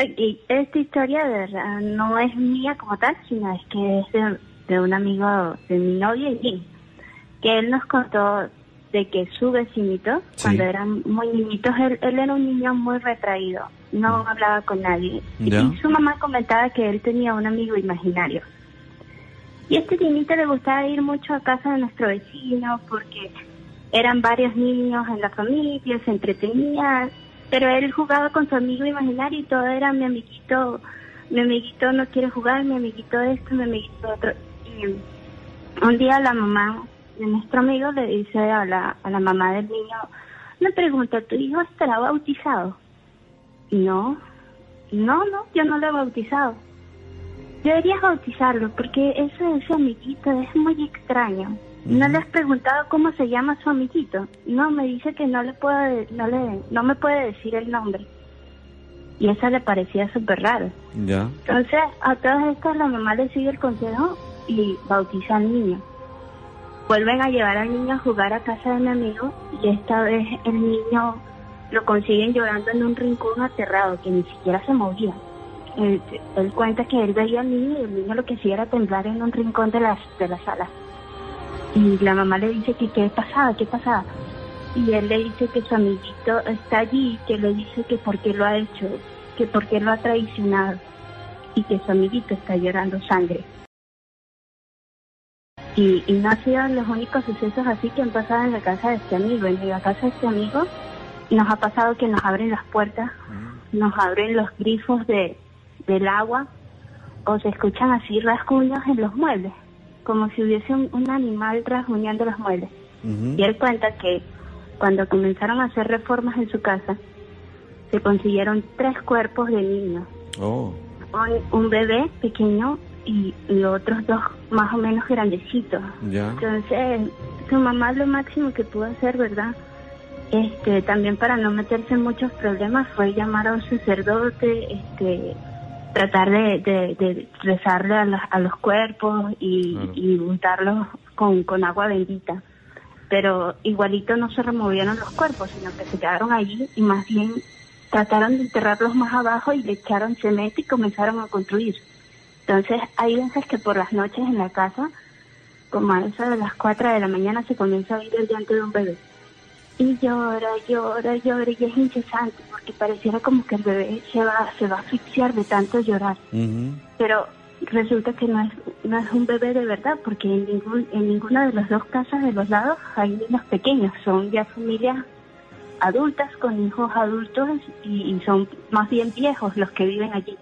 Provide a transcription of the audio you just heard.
Y esta historia de verdad no es mía como tal, sino es que es de, de un amigo de mi novia y mí, que él nos contó de que su vecinito, Sí. cuando eran muy niñitos, él, él era un niño muy retraído, no hablaba con nadie. Ya. Y su mamá comentaba que él tenía un amigo imaginario. Y a este niñito le gustaba ir mucho a casa de nuestro vecino porque eran varios niños en la familia, se entretenía, pero él jugaba con su amigo imaginario y todo era mi amiguito, mi amiguito no quiere jugar, mi amiguito esto, mi amiguito otro. Y un día la mamá de nuestro amigo le dice a la, a la mamá del niño, me pregunta, ¿tu hijo estará bautizado? No, no, no, yo no lo he bautizado. Deberías bautizarlo porque eso de su amiguito es muy extraño. ¿No le has preguntado cómo se llama su amiguito? No, me dice que no le puede, no le, no me puede decir el nombre. Y eso le parecía súper raro. Ya. Entonces, a todas estas la mamá le sigue el consejo y bautiza al niño. Vuelven a llevar al niño a jugar a casa de mi amigo y esta vez el niño lo consiguen llorando en un rincón aterrado que ni siquiera se movía. Él, él cuenta que él veía al niño y el niño lo que hacía era temblar en un rincón de la, de la sala. Y la mamá le dice que qué pasaba, qué pasaba. Y él le dice que su amiguito está allí, que le dice que por qué lo ha hecho, que por qué lo ha traicionado y que su amiguito está llorando sangre. Y, y no han sido los únicos sucesos así que han pasado en la casa de este amigo. En la casa de este amigo nos ha pasado que nos abren las puertas, nos abren los grifos de, del agua o se escuchan así rasguños en los muebles, como si hubiese un, un animal rasguñando los muebles. Y él cuenta que cuando comenzaron a hacer reformas en su casa, se consiguieron tres cuerpos de niños. Oh. Un, un bebé pequeño y, y otros dos más o menos grandecitos. Entonces, su mamá lo máximo que pudo hacer, ¿verdad? Este, también para no meterse en muchos problemas fue llamar a un sacerdote, este, tratar de, de, de rezarle a los, a los cuerpos y, Claro. y untarlos con, con agua bendita. Pero igualito no se removieron los cuerpos, sino que se quedaron allí y más bien trataron de enterrarlos más abajo y le echaron cemento y comenzaron a construir. Entonces hay veces que por las noches en la casa, como a eso de las 4 de la mañana, se comienza a oír el llanto de un bebé. Y llora, llora, llora y es incesante porque pareciera como que el bebé se va, se va a asfixiar de tanto llorar. Pero resulta que no es, no es un bebé de verdad porque en, ningún, en ninguna de las dos casas de los lados hay niños pequeños, son ya familias adultas con hijos adultos y, y son más bien viejos los que viven allí.